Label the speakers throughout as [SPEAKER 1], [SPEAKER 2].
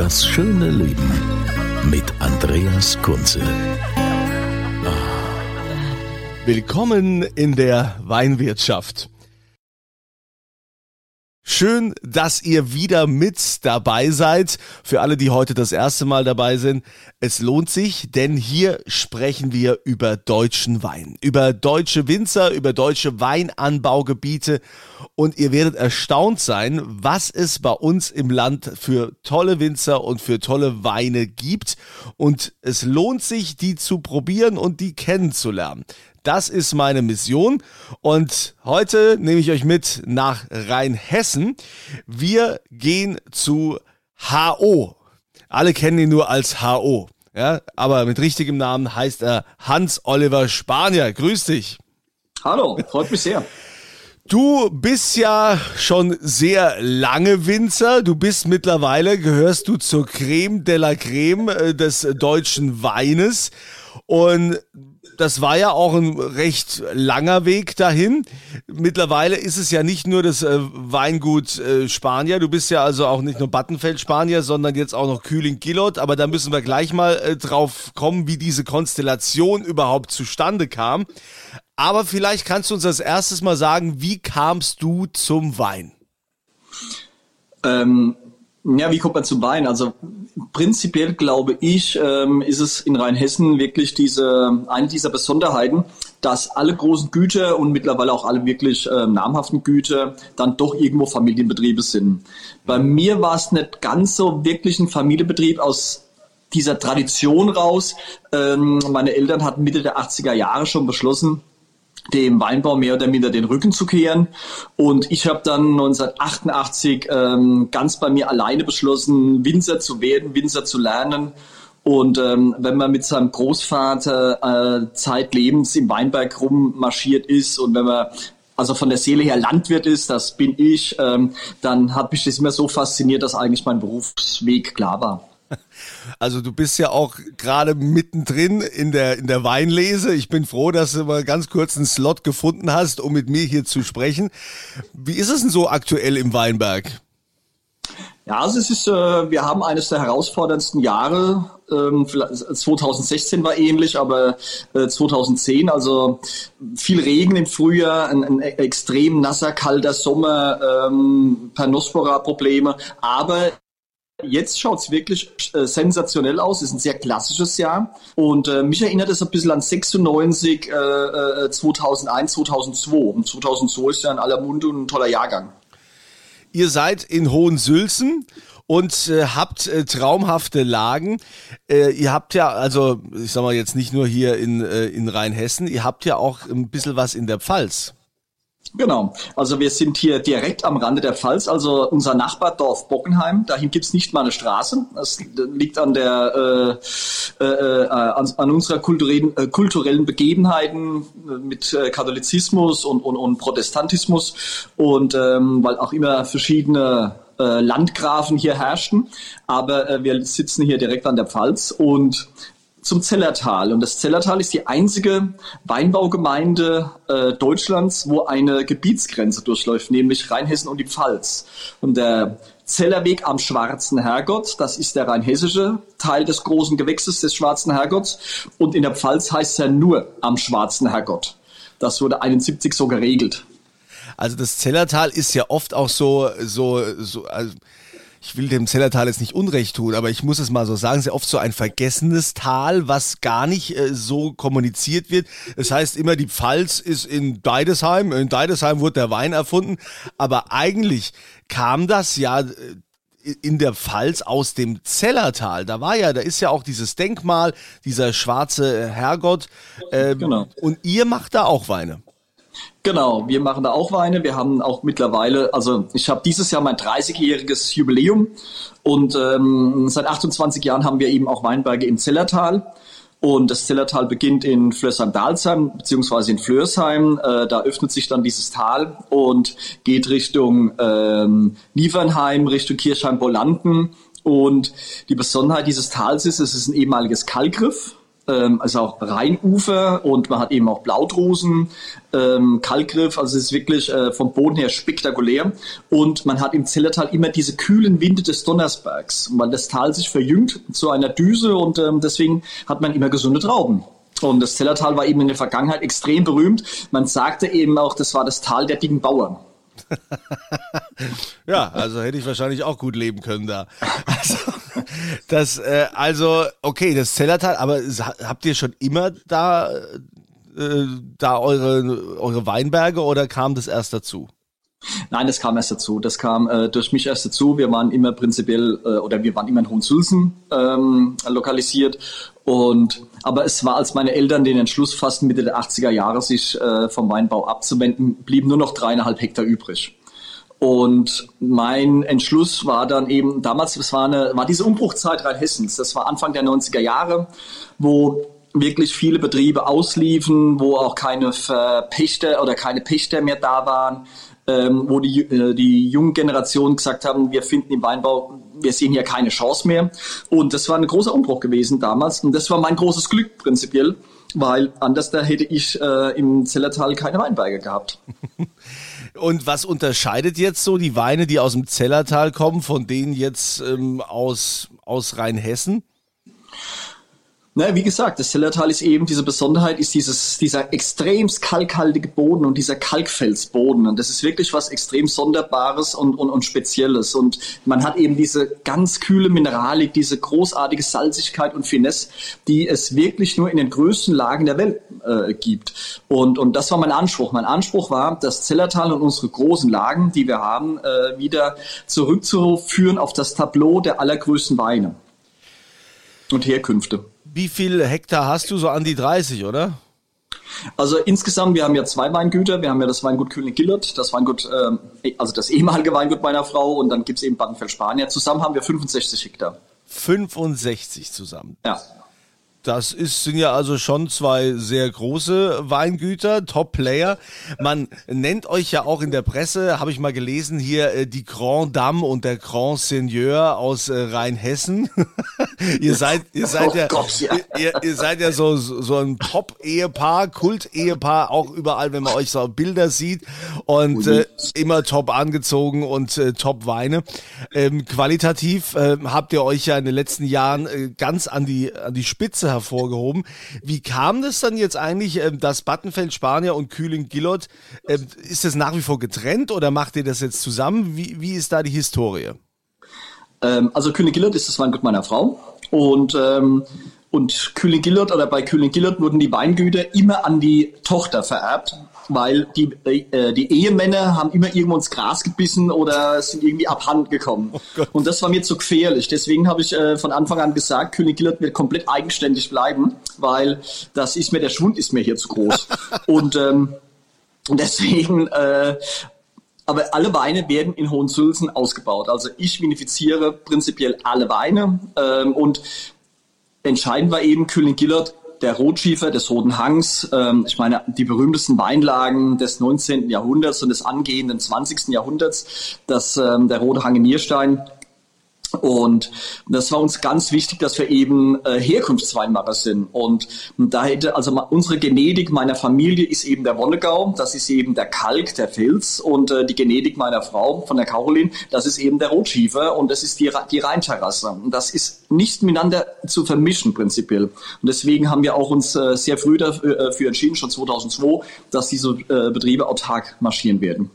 [SPEAKER 1] Das schöne Leben mit Andreas Kunze.
[SPEAKER 2] Willkommen in der Weinwirtschaft. Schön, dass ihr wieder mit dabei seid. Für alle, die heute das erste Mal dabei sind, es lohnt sich, denn hier sprechen wir über deutschen Wein, über deutsche Winzer, über deutsche Weinanbaugebiete und ihr werdet erstaunt sein, was es bei uns im Land für tolle Winzer und für tolle Weine gibt und es lohnt sich, die zu probieren und die kennenzulernen. Das ist meine Mission. Und heute nehme ich euch mit nach Rheinhessen. Wir gehen zu HO. Alle kennen ihn nur als HO. Ja, aber mit richtigem Namen heißt er Hans Oliver Spanier. Grüß dich.
[SPEAKER 3] Hallo, freut mich sehr.
[SPEAKER 2] Du bist ja schon sehr lange Winzer. Du bist mittlerweile, gehörst du zur Creme de la Creme äh, des deutschen Weines. Und das war ja auch ein recht langer Weg dahin. Mittlerweile ist es ja nicht nur das äh, Weingut äh, Spanier. Du bist ja also auch nicht nur Battenfeld Spanier, sondern jetzt auch noch Kühling Gillot. Aber da müssen wir gleich mal äh, drauf kommen, wie diese Konstellation überhaupt zustande kam. Aber vielleicht kannst du uns als erstes mal sagen, wie kamst du zum Wein?
[SPEAKER 3] Ähm, ja, wie kommt man zum Wein? Also prinzipiell glaube ich, ähm, ist es in Rheinhessen wirklich diese eine dieser Besonderheiten, dass alle großen Güter und mittlerweile auch alle wirklich äh, namhaften Güter dann doch irgendwo Familienbetriebe sind. Bei mir war es nicht ganz so wirklich ein Familienbetrieb aus dieser Tradition raus. Ähm, meine Eltern hatten Mitte der 80er Jahre schon beschlossen, dem Weinbau mehr oder minder den Rücken zu kehren. Und ich habe dann 1988 ähm, ganz bei mir alleine beschlossen, Winzer zu werden, Winzer zu lernen. Und ähm, wenn man mit seinem Großvater äh, zeitlebens im Weinberg rummarschiert ist und wenn man also von der Seele her Landwirt ist, das bin ich, ähm, dann hat mich das immer so fasziniert, dass eigentlich mein Berufsweg klar war.
[SPEAKER 2] Also du bist ja auch gerade mittendrin in der, in der Weinlese. Ich bin froh, dass du mal ganz kurz einen Slot gefunden hast, um mit mir hier zu sprechen. Wie ist es denn so aktuell im Weinberg?
[SPEAKER 3] Ja, also es ist, äh, wir haben eines der herausforderndsten Jahre. Ähm, 2016 war ähnlich, aber äh, 2010, also viel Regen im Frühjahr, ein, ein extrem nasser, kalter Sommer, ähm, Pernospora-Probleme, aber Jetzt schaut es wirklich äh, sensationell aus. Es ist ein sehr klassisches Jahr. Und äh, mich erinnert es ein bisschen an 96, äh, 2001, 2002. Und 2002 ist ja in aller Munde und ein toller Jahrgang.
[SPEAKER 2] Ihr seid in Hohensülzen und äh, habt äh, traumhafte Lagen. Äh, ihr habt ja, also ich sag mal jetzt nicht nur hier in, äh, in Rheinhessen, ihr habt ja auch ein bisschen was in der Pfalz.
[SPEAKER 3] Genau, also wir sind hier direkt am Rande der Pfalz, also unser Nachbardorf Bockenheim. Dahin gibt's nicht mal eine Straße. Das liegt an der äh, äh, an, an unserer kulturellen, äh, kulturellen Begebenheiten mit äh, Katholizismus und, und, und Protestantismus und ähm, weil auch immer verschiedene äh, Landgrafen hier herrschten. Aber äh, wir sitzen hier direkt an der Pfalz und zum Zellertal. Und das Zellertal ist die einzige Weinbaugemeinde äh, Deutschlands, wo eine Gebietsgrenze durchläuft, nämlich Rheinhessen und die Pfalz. Und der Zellerweg am Schwarzen Herrgott, das ist der rheinhessische Teil des großen Gewächses des Schwarzen Herrgotts. Und in der Pfalz heißt er nur am Schwarzen Herrgott. Das wurde 71 so geregelt.
[SPEAKER 2] Also das Zellertal ist ja oft auch so, so, so also ich will dem Zellertal jetzt nicht Unrecht tun, aber ich muss es mal so sagen, sehr oft so ein vergessenes Tal, was gar nicht äh, so kommuniziert wird. Das heißt immer, die Pfalz ist in Deidesheim, in Deidesheim wurde der Wein erfunden, aber eigentlich kam das ja äh, in der Pfalz aus dem Zellertal. Da war ja, da ist ja auch dieses Denkmal, dieser schwarze Herrgott. Ähm, genau. Und ihr macht da auch Weine.
[SPEAKER 3] Genau, wir machen da auch Weine. Wir haben auch mittlerweile, also ich habe dieses Jahr mein 30-jähriges Jubiläum und ähm, seit 28 Jahren haben wir eben auch Weinberge im Zellertal. Und das Zellertal beginnt in Flörsheim-Dalsheim beziehungsweise in Flörsheim. Äh, da öffnet sich dann dieses Tal und geht Richtung ähm, Niefernheim, Richtung Kirchheim-Bolanden. Und die Besonderheit dieses Tals ist, es ist ein ehemaliges Kalkriff ähm, also auch Rheinufer und man hat eben auch Blaudrosen, ähm, Kalkgriff, also es ist wirklich äh, vom Boden her spektakulär und man hat im Zellertal immer diese kühlen Winde des Donnersbergs, weil das Tal sich verjüngt zu einer Düse und ähm, deswegen hat man immer gesunde Trauben. Und das Zellertal war eben in der Vergangenheit extrem berühmt. Man sagte eben auch, das war das Tal der dicken Bauern.
[SPEAKER 2] ja, also hätte ich wahrscheinlich auch gut leben können da. Also, das, äh, also, okay, das Zellertal, aber habt ihr schon immer da, äh, da eure, eure Weinberge oder kam das erst dazu?
[SPEAKER 3] Nein, das kam erst dazu. Das kam äh, durch mich erst dazu. Wir waren immer prinzipiell äh, oder wir waren immer in Hohensulzen ähm, lokalisiert. Und aber es war, als meine Eltern den Entschluss fassten, Mitte der 80er Jahre sich äh, vom Weinbau abzuwenden, blieben nur noch dreieinhalb Hektar übrig. Und mein Entschluss war dann eben, damals, es war, eine, war diese Umbruchzeit Rheinhessens, das war Anfang der 90er Jahre, wo wirklich viele Betriebe ausliefen, wo auch keine Verpächter oder keine Pächter mehr da waren, ähm, wo die, äh, die jungen Generationen gesagt haben, wir finden im Weinbau, wir sehen hier keine Chance mehr. Und das war ein großer Umbruch gewesen damals. Und das war mein großes Glück prinzipiell, weil anders da hätte ich äh, im Zellertal keine Weinberge gehabt.
[SPEAKER 2] Und was unterscheidet jetzt so die Weine, die aus dem Zellertal kommen, von denen jetzt ähm, aus, aus Rheinhessen?
[SPEAKER 3] Na, wie gesagt, das Zellertal ist eben diese Besonderheit, ist dieses, dieser extrem kalkhaltige Boden und dieser Kalkfelsboden. Und das ist wirklich was extrem Sonderbares und, und, und Spezielles. Und man hat eben diese ganz kühle Mineralik, diese großartige Salzigkeit und Finesse, die es wirklich nur in den größten Lagen der Welt äh, gibt. Und, und das war mein Anspruch. Mein Anspruch war, das Zellertal und unsere großen Lagen, die wir haben, äh, wieder zurückzuführen auf das Tableau der allergrößten Weine und Herkünfte.
[SPEAKER 2] Wie viel Hektar hast du? So an die 30, oder?
[SPEAKER 3] Also insgesamt, wir haben ja zwei Weingüter. Wir haben ja das Weingut Kühling-Gillert, das Weingut, äh, also das ehemalige Weingut meiner Frau und dann gibt's eben Badenfeld-Spanier. Zusammen haben wir 65 Hektar.
[SPEAKER 2] 65 zusammen.
[SPEAKER 3] Ja.
[SPEAKER 2] Das ist, sind ja also schon zwei sehr große Weingüter, Top-Player. Man nennt euch ja auch in der Presse, habe ich mal gelesen, hier äh, die Grand Dame und der Grand Seigneur aus äh, Rheinhessen. ihr seid, ihr seid oh ja, Gott, ja. Ihr, ihr, seid ja so, so ein Top-Ehepaar, Kult-Ehepaar, auch überall, wenn man euch so Bilder sieht und äh, immer top angezogen und äh, top Weine. Ähm, qualitativ äh, habt ihr euch ja in den letzten Jahren äh, ganz an die, an die Spitze hervorgehoben. Wie kam das dann jetzt eigentlich, ähm, dass Battenfeld Spanier und Kühling Gillot, ähm, ist das nach wie vor getrennt oder macht ihr das jetzt zusammen? Wie, wie ist da die Historie?
[SPEAKER 3] Ähm, also Kühling Gillot ist das Weingut meiner Frau und ähm, und Kühling Gillot oder bei Kühling Gillot wurden die Weingüter immer an die Tochter vererbt weil die, äh, die Ehemänner haben immer irgendwo ins Gras gebissen oder sind irgendwie abhanden gekommen. Oh und das war mir zu gefährlich. Deswegen habe ich äh, von Anfang an gesagt, König Gillard wird komplett eigenständig bleiben, weil das ist mir, der Schwund ist mir hier zu groß. und ähm, deswegen äh, aber alle Weine werden in Hohensulzen ausgebaut. Also ich vinifiziere prinzipiell alle Weine ähm, und entscheidend war eben Kühling Gillard der Rotschiefer des Roten Hangs, ähm, ich meine, die berühmtesten Weinlagen des 19. Jahrhunderts und des angehenden 20. Jahrhunderts, das, ähm, der Rote Hang in Nierstein, und das war uns ganz wichtig, dass wir eben äh, Herkunftsweinmacher sind. Und, da hätte, also unsere Genetik meiner Familie ist eben der Wonnegau, das ist eben der Kalk, der Filz. Und äh, die Genetik meiner Frau, von der Caroline, das ist eben der Rotschiefer und das ist die, die Rheinterrasse. Und das ist nicht miteinander zu vermischen prinzipiell. Und deswegen haben wir auch uns äh, sehr früh dafür äh, entschieden, schon 2002, dass diese äh, Betriebe autark marschieren werden.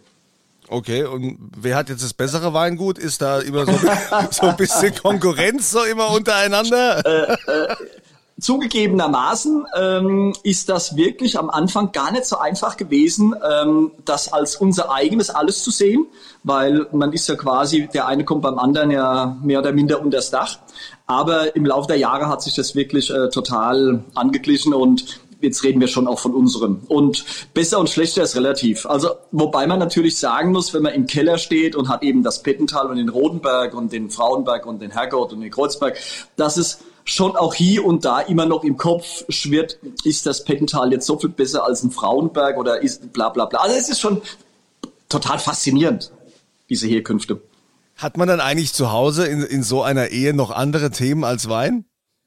[SPEAKER 2] Okay, und wer hat jetzt das bessere Weingut? Ist da immer so, so ein bisschen Konkurrenz so immer untereinander?
[SPEAKER 3] Äh, äh, zugegebenermaßen ähm, ist das wirklich am Anfang gar nicht so einfach gewesen, ähm, das als unser eigenes alles zu sehen, weil man ist ja quasi, der eine kommt beim anderen ja mehr oder minder unter das Dach. Aber im Laufe der Jahre hat sich das wirklich äh, total angeglichen und jetzt reden wir schon auch von unserem. Und besser und schlechter ist relativ. Also, wobei man natürlich sagen muss, wenn man im Keller steht und hat eben das Pettental und den Rodenberg und den Frauenberg und den Herrgott und den Kreuzberg, dass es schon auch hier und da immer noch im Kopf schwirrt, ist das Pettental jetzt so viel besser als ein Frauenberg oder ist bla bla bla. Also es ist schon total faszinierend, diese Herkünfte.
[SPEAKER 2] Hat man dann eigentlich zu Hause in, in so einer Ehe noch andere Themen als Wein?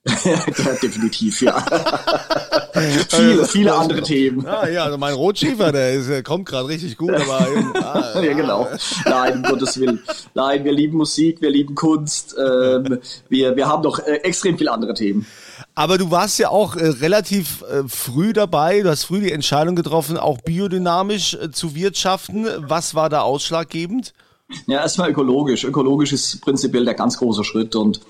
[SPEAKER 3] ja, definitiv, ja. viele, viele andere Themen.
[SPEAKER 2] Ja, ja, also mein Rotschiefer, der, ist, der kommt gerade richtig gut, aber eben,
[SPEAKER 3] ah, ja, genau. Nein, um Gottes Willen. Nein, wir lieben Musik, wir lieben Kunst, ähm, wir, wir haben doch äh, extrem viele andere Themen.
[SPEAKER 2] Aber du warst ja auch äh, relativ äh, früh dabei, du hast früh die Entscheidung getroffen, auch biodynamisch äh, zu wirtschaften. Was war da ausschlaggebend?
[SPEAKER 3] Ja, erstmal ökologisch. Ökologisch ist prinzipiell der ganz große Schritt und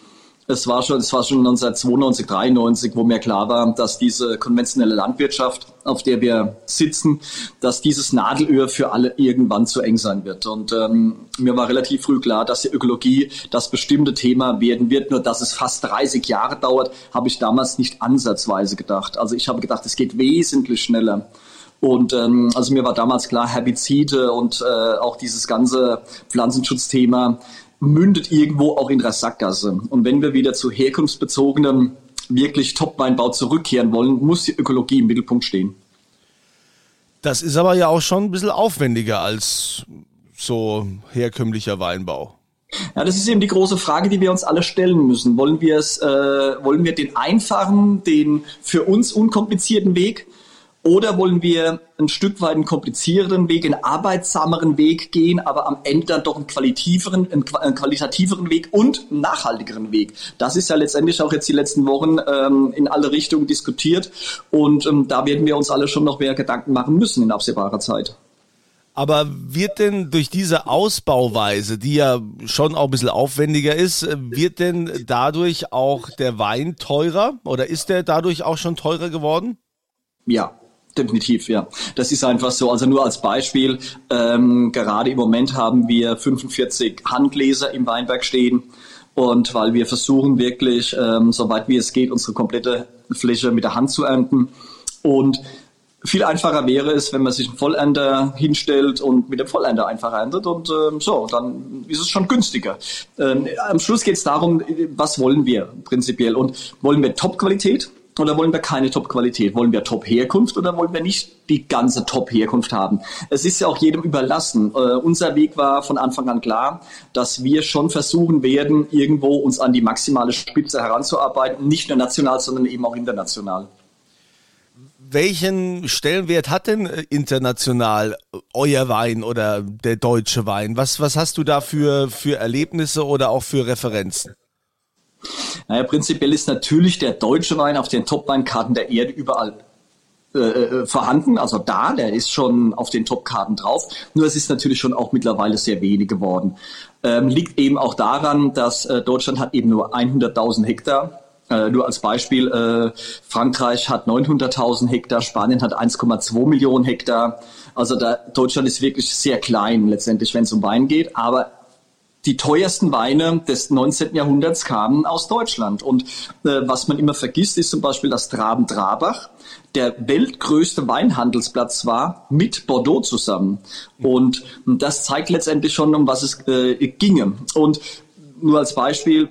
[SPEAKER 3] es war schon, es war schon 1992, 93, wo mir klar war, dass diese konventionelle Landwirtschaft, auf der wir sitzen, dass dieses Nadelöhr für alle irgendwann zu eng sein wird. Und ähm, mir war relativ früh klar, dass die Ökologie das bestimmte Thema werden wird. Nur dass es fast 30 Jahre dauert, habe ich damals nicht ansatzweise gedacht. Also ich habe gedacht, es geht wesentlich schneller. Und ähm, also mir war damals klar, Herbizide und äh, auch dieses ganze Pflanzenschutzthema mündet irgendwo auch in der Sackgasse. Und wenn wir wieder zu herkunftsbezogenem, wirklich Top-Weinbau zurückkehren wollen, muss die Ökologie im Mittelpunkt stehen.
[SPEAKER 2] Das ist aber ja auch schon ein bisschen aufwendiger als so herkömmlicher Weinbau.
[SPEAKER 3] Ja, das ist eben die große Frage, die wir uns alle stellen müssen. Wollen wir es, äh, wollen wir den einfachen, den für uns unkomplizierten Weg oder wollen wir ein Stück weit einen komplizierteren Weg, einen arbeitsameren Weg gehen, aber am Ende dann doch einen qualitiveren, einen qualitativeren Weg und einen nachhaltigeren Weg? Das ist ja letztendlich auch jetzt die letzten Wochen ähm, in alle Richtungen diskutiert. Und ähm, da werden wir uns alle schon noch mehr Gedanken machen müssen in absehbarer Zeit.
[SPEAKER 2] Aber wird denn durch diese Ausbauweise, die ja schon auch ein bisschen aufwendiger ist, wird denn dadurch auch der Wein teurer oder ist der dadurch auch schon teurer geworden?
[SPEAKER 3] Ja, Definitiv, ja. Das ist einfach so. Also nur als Beispiel, ähm, gerade im Moment haben wir 45 Handgläser im Weinberg stehen. Und weil wir versuchen wirklich, ähm, soweit wie es geht, unsere komplette Fläche mit der Hand zu ernten. Und viel einfacher wäre es, wenn man sich einen Vollender hinstellt und mit dem Vollender einfach erntet und ähm, so, dann ist es schon günstiger. Ähm, am Schluss geht es darum, was wollen wir prinzipiell und wollen wir Top-Qualität oder wollen wir keine Top-Qualität? Wollen wir Top-Herkunft oder wollen wir nicht die ganze Top-Herkunft haben? Es ist ja auch jedem überlassen. Äh, unser Weg war von Anfang an klar, dass wir schon versuchen werden, irgendwo uns an die maximale Spitze heranzuarbeiten, nicht nur national, sondern eben auch international.
[SPEAKER 2] Welchen Stellenwert hat denn äh, international euer Wein oder der deutsche Wein? Was, was hast du da für, für Erlebnisse oder auch für Referenzen?
[SPEAKER 3] Naja, prinzipiell ist natürlich der deutsche Wein auf den Top-Weinkarten der Erde überall äh, äh, vorhanden, also da, der ist schon auf den Top-Karten drauf. Nur es ist natürlich schon auch mittlerweile sehr wenig geworden. Ähm, liegt eben auch daran, dass äh, Deutschland hat eben nur 100.000 Hektar. Äh, nur als Beispiel, äh, Frankreich hat 900.000 Hektar, Spanien hat 1,2 Millionen Hektar. Also da, Deutschland ist wirklich sehr klein letztendlich, wenn es um Wein geht. Aber die teuersten Weine des 19. Jahrhunderts kamen aus Deutschland. Und äh, was man immer vergisst, ist zum Beispiel, dass Traben-Trabach der weltgrößte Weinhandelsplatz war mit Bordeaux zusammen. Und das zeigt letztendlich schon, um was es äh, ginge. Und nur als Beispiel,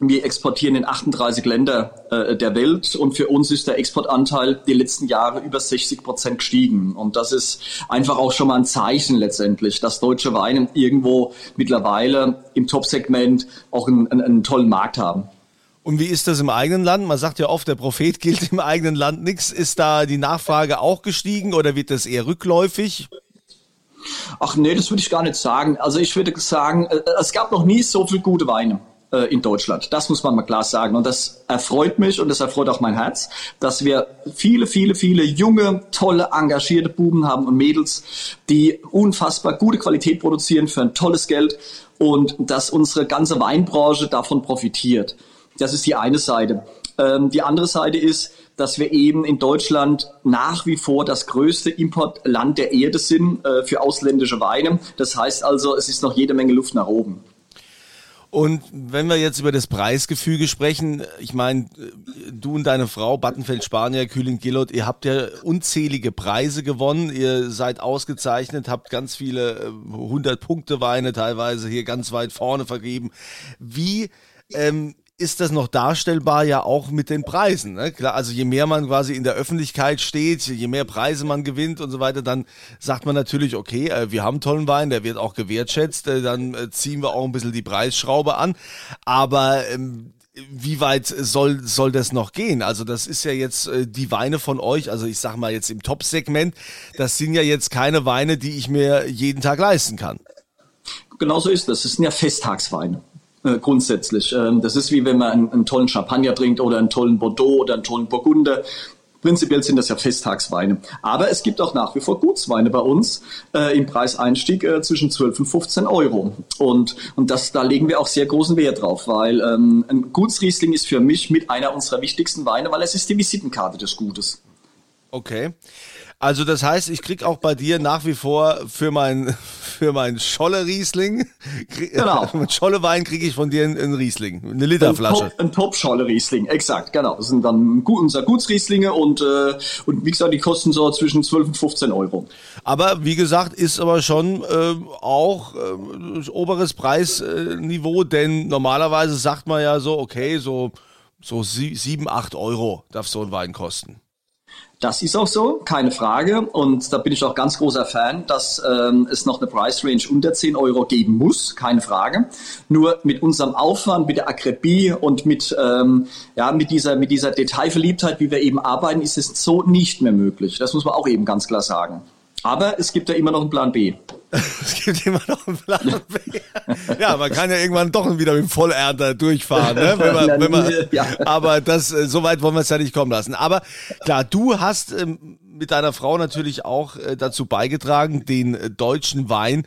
[SPEAKER 3] wir exportieren in 38 Länder äh, der Welt und für uns ist der Exportanteil die letzten Jahre über 60 Prozent gestiegen. Und das ist einfach auch schon mal ein Zeichen letztendlich, dass deutsche Weine irgendwo mittlerweile im Top-Segment auch einen, einen, einen tollen Markt haben.
[SPEAKER 2] Und wie ist das im eigenen Land? Man sagt ja oft, der Prophet gilt im eigenen Land nichts. Ist da die Nachfrage auch gestiegen oder wird das eher rückläufig?
[SPEAKER 3] Ach nee, das würde ich gar nicht sagen. Also ich würde sagen, äh, es gab noch nie so viel gute Weine. Äh, in Deutschland. Das muss man mal klar sagen. Und das erfreut mich und das erfreut auch mein Herz, dass wir viele, viele, viele junge, tolle, engagierte Buben haben und Mädels, die unfassbar gute Qualität produzieren für ein tolles Geld und dass unsere ganze Weinbranche davon profitiert. Das ist die eine Seite. Ähm, die andere Seite ist, dass wir eben in Deutschland nach wie vor das größte Importland der Erde sind äh, für ausländische Weine. Das heißt also, es ist noch jede Menge Luft nach oben.
[SPEAKER 2] Und wenn wir jetzt über das Preisgefüge sprechen, ich meine, du und deine Frau, Battenfeld Spanier, Kühling Gillot, ihr habt ja unzählige Preise gewonnen, ihr seid ausgezeichnet, habt ganz viele 100 Punkte Weine teilweise hier ganz weit vorne vergeben. Wie ähm, ist das noch darstellbar ja auch mit den Preisen. Ne? Klar, also je mehr man quasi in der Öffentlichkeit steht, je mehr Preise man gewinnt und so weiter, dann sagt man natürlich, okay, äh, wir haben tollen Wein, der wird auch gewertschätzt, äh, dann äh, ziehen wir auch ein bisschen die Preisschraube an. Aber ähm, wie weit soll, soll das noch gehen? Also das ist ja jetzt äh, die Weine von euch, also ich sag mal jetzt im Top-Segment, das sind ja jetzt keine Weine, die ich mir jeden Tag leisten kann.
[SPEAKER 3] Genauso ist das. Das sind ja Festtagsweine. Äh, grundsätzlich. Ähm, das ist wie wenn man einen, einen, tollen Champagner trinkt oder einen tollen Bordeaux oder einen tollen Burgunder. Prinzipiell sind das ja Festtagsweine. Aber es gibt auch nach wie vor Gutsweine bei uns äh, im Preiseinstieg äh, zwischen 12 und 15 Euro. Und, und das, da legen wir auch sehr großen Wert drauf, weil ähm, ein Gutsriesling ist für mich mit einer unserer wichtigsten Weine, weil es ist die Visitenkarte des Gutes.
[SPEAKER 2] Okay. Also das heißt, ich krieg auch bei dir nach wie vor für mein für mein Scholle Riesling, genau. mit Scholle Wein kriege ich von dir einen Riesling, eine Literflasche.
[SPEAKER 3] Ein Top, ein Top Scholle Riesling, exakt, genau. Das sind dann unser Gutsrieslinge und äh, und wie gesagt, die kosten so zwischen 12 und 15 Euro.
[SPEAKER 2] Aber wie gesagt, ist aber schon äh, auch äh, oberes Preisniveau, denn normalerweise sagt man ja so, okay, so so sieben, acht Euro darf so ein Wein kosten.
[SPEAKER 3] Das ist auch so, keine Frage. Und da bin ich auch ganz großer Fan, dass ähm, es noch eine Price Range unter 10 Euro geben muss, keine Frage. Nur mit unserem Aufwand, mit der Akribie und mit, ähm, ja, mit, dieser, mit dieser Detailverliebtheit, wie wir eben arbeiten, ist es so nicht mehr möglich. Das muss man auch eben ganz klar sagen. Aber es gibt ja immer noch einen Plan B.
[SPEAKER 2] es gibt immer noch einen Plan B. ja, man kann ja irgendwann doch wieder mit dem Vollernter durchfahren, ne? wenn man, wenn man, ja. aber das, äh, so weit wollen wir es ja nicht kommen lassen. Aber klar, du hast ähm, mit deiner Frau natürlich auch äh, dazu beigetragen, den äh, deutschen Wein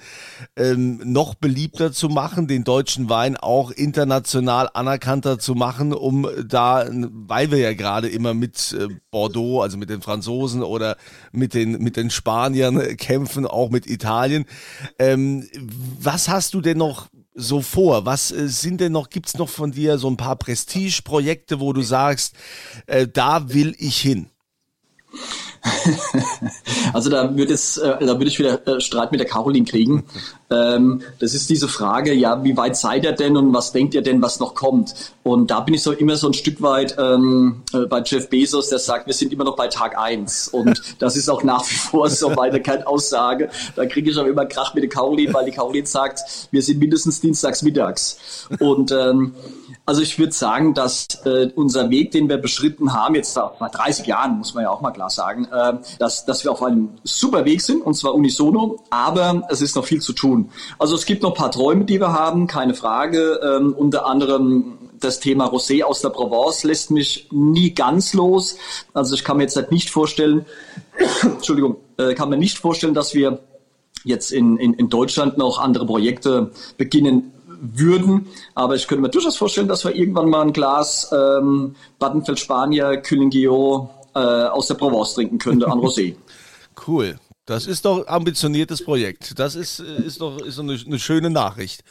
[SPEAKER 2] ähm, noch beliebter zu machen, den deutschen Wein auch international anerkannter zu machen, um da, weil wir ja gerade immer mit äh, Bordeaux, also mit den Franzosen oder mit den, mit den Spaniern kämpfen, auch mit Italien. Ähm, was hast du denn noch so vor? Was äh, sind denn noch, gibt's noch von dir so ein paar Prestigeprojekte, wo du sagst, äh, da will ich hin?
[SPEAKER 3] also da würde es, äh, da würde ich wieder äh, Streit mit der Caroline kriegen. Ähm, das ist diese Frage, ja, wie weit seid ihr denn und was denkt ihr denn, was noch kommt? Und da bin ich so immer so ein Stück weit ähm, äh, bei Jeff Bezos, der sagt, wir sind immer noch bei Tag eins Und das ist auch nach wie vor so keine Aussage. Da kriege ich auch immer Krach mit der Caroline, weil die Caroline sagt, wir sind mindestens dienstags mittags. Und ähm, also ich würde sagen, dass äh, unser Weg, den wir beschritten haben, jetzt bei 30 Jahren, muss man ja auch mal klar sagen, äh, dass, dass wir auf einem super Weg sind, und zwar unisono, aber es ist noch viel zu tun. Also es gibt noch ein paar Träume, die wir haben, keine Frage. Ähm, unter anderem das Thema Rosé aus der Provence lässt mich nie ganz los. Also ich kann mir jetzt halt nicht vorstellen, Entschuldigung, äh, kann mir nicht vorstellen, dass wir jetzt in, in, in Deutschland noch andere Projekte beginnen würden. Aber ich könnte mir durchaus vorstellen, dass wir irgendwann mal ein Glas ähm, Battenfeld Spanier, Kühlingio äh, aus der Provence trinken könnte an Rosé.
[SPEAKER 2] Cool. Das ist doch ambitioniertes Projekt. Das ist, äh, ist doch ist eine, eine schöne Nachricht.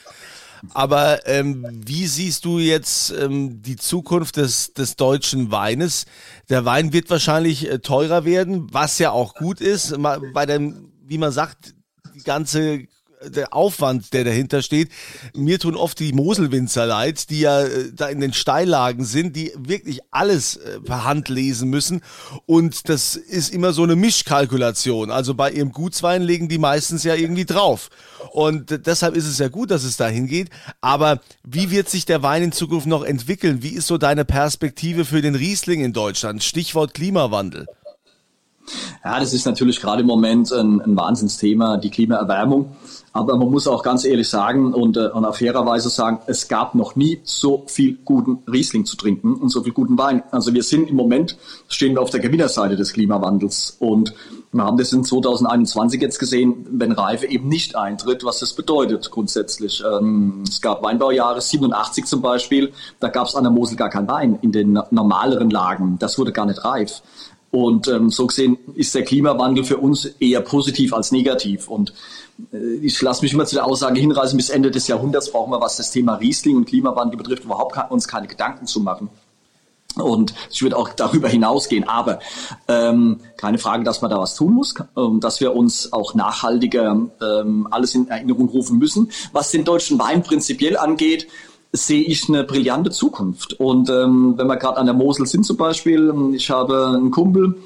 [SPEAKER 2] Aber ähm, wie siehst du jetzt ähm, die Zukunft des, des deutschen Weines? Der Wein wird wahrscheinlich äh, teurer werden, was ja auch gut ist. Bei dem, wie man sagt, die ganze der Aufwand, der dahinter steht. Mir tun oft die Moselwinzer leid, die ja äh, da in den Steillagen sind, die wirklich alles äh, per Hand lesen müssen. Und das ist immer so eine Mischkalkulation. Also bei ihrem Gutswein legen die meistens ja irgendwie drauf. Und deshalb ist es ja gut, dass es dahin geht. Aber wie wird sich der Wein in Zukunft noch entwickeln? Wie ist so deine Perspektive für den Riesling in Deutschland? Stichwort Klimawandel.
[SPEAKER 3] Ja, das ist natürlich gerade im Moment ein, ein Wahnsinnsthema, die Klimaerwärmung. Aber man muss auch ganz ehrlich sagen und, äh, und auf fairer Weise sagen, es gab noch nie so viel guten Riesling zu trinken und so viel guten Wein. Also wir sind im Moment, stehen wir auf der Gewinnerseite des Klimawandels. Und wir haben das in 2021 jetzt gesehen, wenn Reife eben nicht eintritt, was das bedeutet grundsätzlich. Ähm, es gab Weinbaujahre 87 zum Beispiel, da gab es an der Mosel gar kein Wein in den normaleren Lagen. Das wurde gar nicht reif. Und ähm, so gesehen ist der Klimawandel für uns eher positiv als negativ. Und äh, ich lasse mich immer zu der Aussage hinreißen, bis Ende des Jahrhunderts brauchen wir, was das Thema Riesling und Klimawandel betrifft, überhaupt uns keine Gedanken zu machen. Und ich würde auch darüber hinausgehen. Aber ähm, keine Frage, dass man da was tun muss, ähm, dass wir uns auch nachhaltiger ähm, alles in Erinnerung rufen müssen. Was den deutschen Wein prinzipiell angeht, sehe ich eine brillante Zukunft. Und ähm, wenn wir gerade an der Mosel sind zum Beispiel, ich habe einen Kumpel,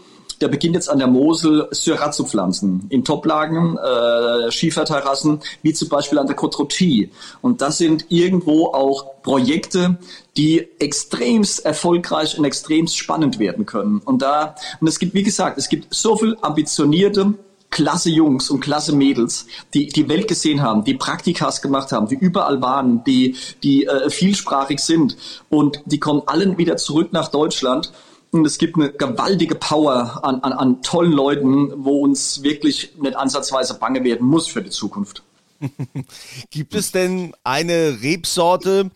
[SPEAKER 3] der beginnt jetzt an der Mosel Syrah zu pflanzen, in Toplagen, äh, Schieferterrassen, wie zum Beispiel an der Côte Und das sind irgendwo auch Projekte, die extremst erfolgreich und extremst spannend werden können. Und da, und es gibt, wie gesagt, es gibt so viel ambitionierte, klasse Jungs und klasse Mädels, die die Welt gesehen haben, die Praktikas gemacht haben, die überall waren, die, die äh, vielsprachig sind und die kommen allen wieder zurück nach Deutschland. Und es gibt eine gewaltige Power an, an, an tollen Leuten, wo uns wirklich nicht ansatzweise bange werden muss für die Zukunft.
[SPEAKER 2] gibt es denn eine Rebsorte,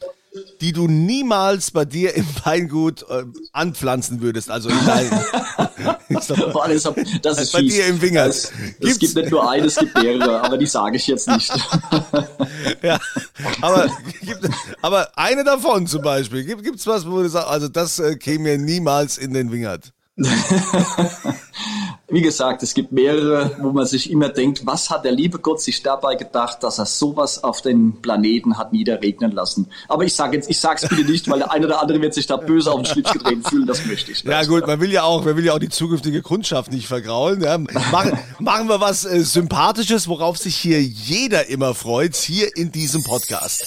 [SPEAKER 2] die du niemals bei dir im Weingut äh, anpflanzen würdest, also in deinem,
[SPEAKER 3] Boah, das, das ist
[SPEAKER 2] bei fies. dir im Wingert.
[SPEAKER 3] Es, es gibt nicht nur eine, es gibt mehrere, aber die sage ich jetzt nicht.
[SPEAKER 2] ja, aber, gibt, aber eine davon zum Beispiel, gibt es was, wo du sagst, also das äh, käme mir niemals in den Wingert?
[SPEAKER 3] Wie gesagt, es gibt mehrere, wo man sich immer denkt, was hat der liebe Gott sich dabei gedacht, dass er sowas auf den Planeten hat niederregnen lassen. Aber ich sage jetzt, ich sag's bitte nicht, weil der eine oder andere wird sich da böse auf den Schlips gedreht fühlen, das möchte ich nicht.
[SPEAKER 2] Ja gut, man will ja auch, man will ja auch die zukünftige Kundschaft nicht vergraulen. Ja. Machen, machen wir was äh, Sympathisches, worauf sich hier jeder immer freut, hier in diesem Podcast.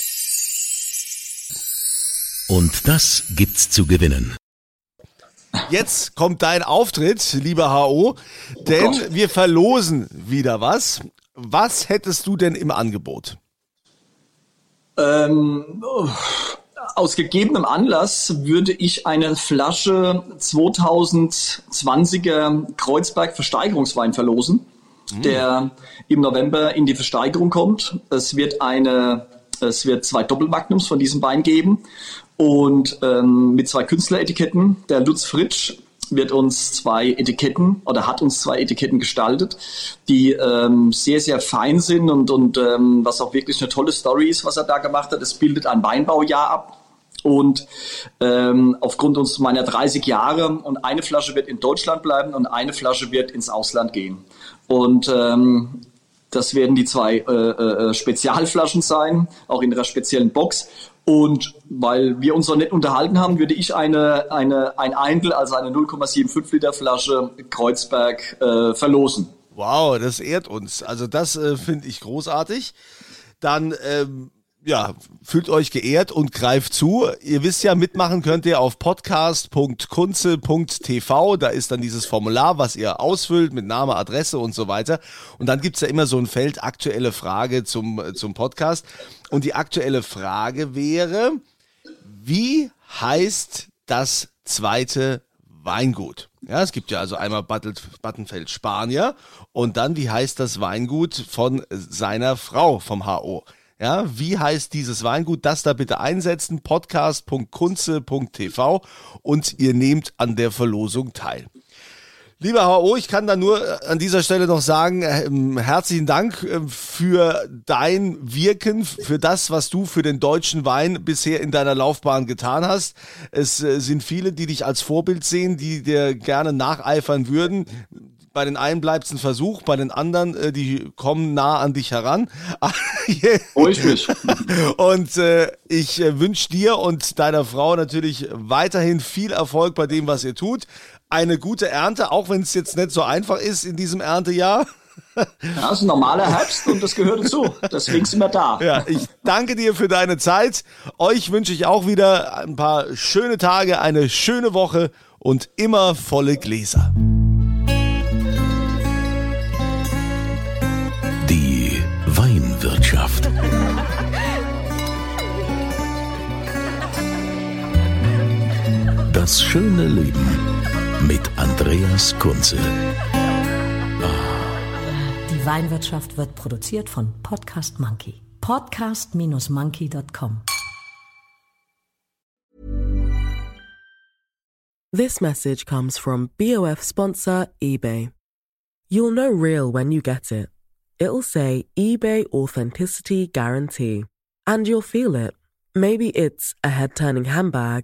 [SPEAKER 1] Und das gibt's zu gewinnen.
[SPEAKER 2] Jetzt kommt dein Auftritt, lieber HO, denn oh wir verlosen wieder was. Was hättest du denn im Angebot?
[SPEAKER 3] Ähm, oh, aus gegebenem Anlass würde ich eine Flasche 2020er Kreuzberg Versteigerungswein verlosen, mhm. der im November in die Versteigerung kommt. Es wird eine es wird zwei Doppelmagnums von diesem Wein geben und ähm, mit zwei Künstleretiketten. Der Lutz Fritsch wird uns zwei Etiketten oder hat uns zwei Etiketten gestaltet, die ähm, sehr, sehr fein sind und, und ähm, was auch wirklich eine tolle Story ist, was er da gemacht hat. Es bildet ein Weinbaujahr ab. Und ähm, aufgrund uns meiner 30 Jahre und eine Flasche wird in Deutschland bleiben und eine Flasche wird ins Ausland gehen. Und ähm, das werden die zwei äh, äh, Spezialflaschen sein, auch in einer speziellen Box. Und weil wir uns noch nicht unterhalten haben, würde ich eine, eine, ein Eindl, also eine 0,75 Liter Flasche Kreuzberg äh, verlosen.
[SPEAKER 2] Wow, das ehrt uns. Also das äh, finde ich großartig. Dann ähm, ja, fühlt euch geehrt und greift zu. Ihr wisst ja, mitmachen könnt ihr auf podcast.kunze.tv. Da ist dann dieses Formular, was ihr ausfüllt mit Name, Adresse und so weiter. Und dann gibt's ja immer so ein Feld aktuelle Frage zum, zum Podcast. Und die aktuelle Frage wäre, wie heißt das zweite Weingut? Ja, es gibt ja also einmal Buttenfeld Spanier und dann, wie heißt das Weingut von seiner Frau vom HO? Ja, wie heißt dieses Weingut? Das da bitte einsetzen, podcast.kunze.tv und ihr nehmt an der Verlosung teil. Lieber HO, ich kann da nur äh, an dieser Stelle noch sagen, ähm, herzlichen Dank äh, für dein Wirken, für das, was du für den deutschen Wein bisher in deiner Laufbahn getan hast. Es äh, sind viele, die dich als Vorbild sehen, die dir gerne nacheifern würden. Bei den einen bleibt es ein Versuch, bei den anderen, äh, die kommen nah an dich heran.
[SPEAKER 3] Ruhig mich.
[SPEAKER 2] Und äh, ich äh, wünsche dir und deiner Frau natürlich weiterhin viel Erfolg bei dem, was ihr tut. Eine gute Ernte, auch wenn es jetzt nicht so einfach ist in diesem Erntejahr.
[SPEAKER 3] Ja, es ist ein normaler Herbst und das gehört dazu. Deswegen sind wir da.
[SPEAKER 2] Ja, ich danke dir für deine Zeit. Euch wünsche ich auch wieder ein paar schöne Tage, eine schöne Woche und immer volle Gläser.
[SPEAKER 1] Das schöne Leben mit Andreas Kunze.
[SPEAKER 4] Die Weinwirtschaft wird produziert von Podcast Monkey. Podcast-monkey.com.
[SPEAKER 5] This message comes from BOF sponsor eBay. You'll know real when you get it. It'll say eBay Authenticity Guarantee. And you'll feel it. Maybe it's a head turning handbag,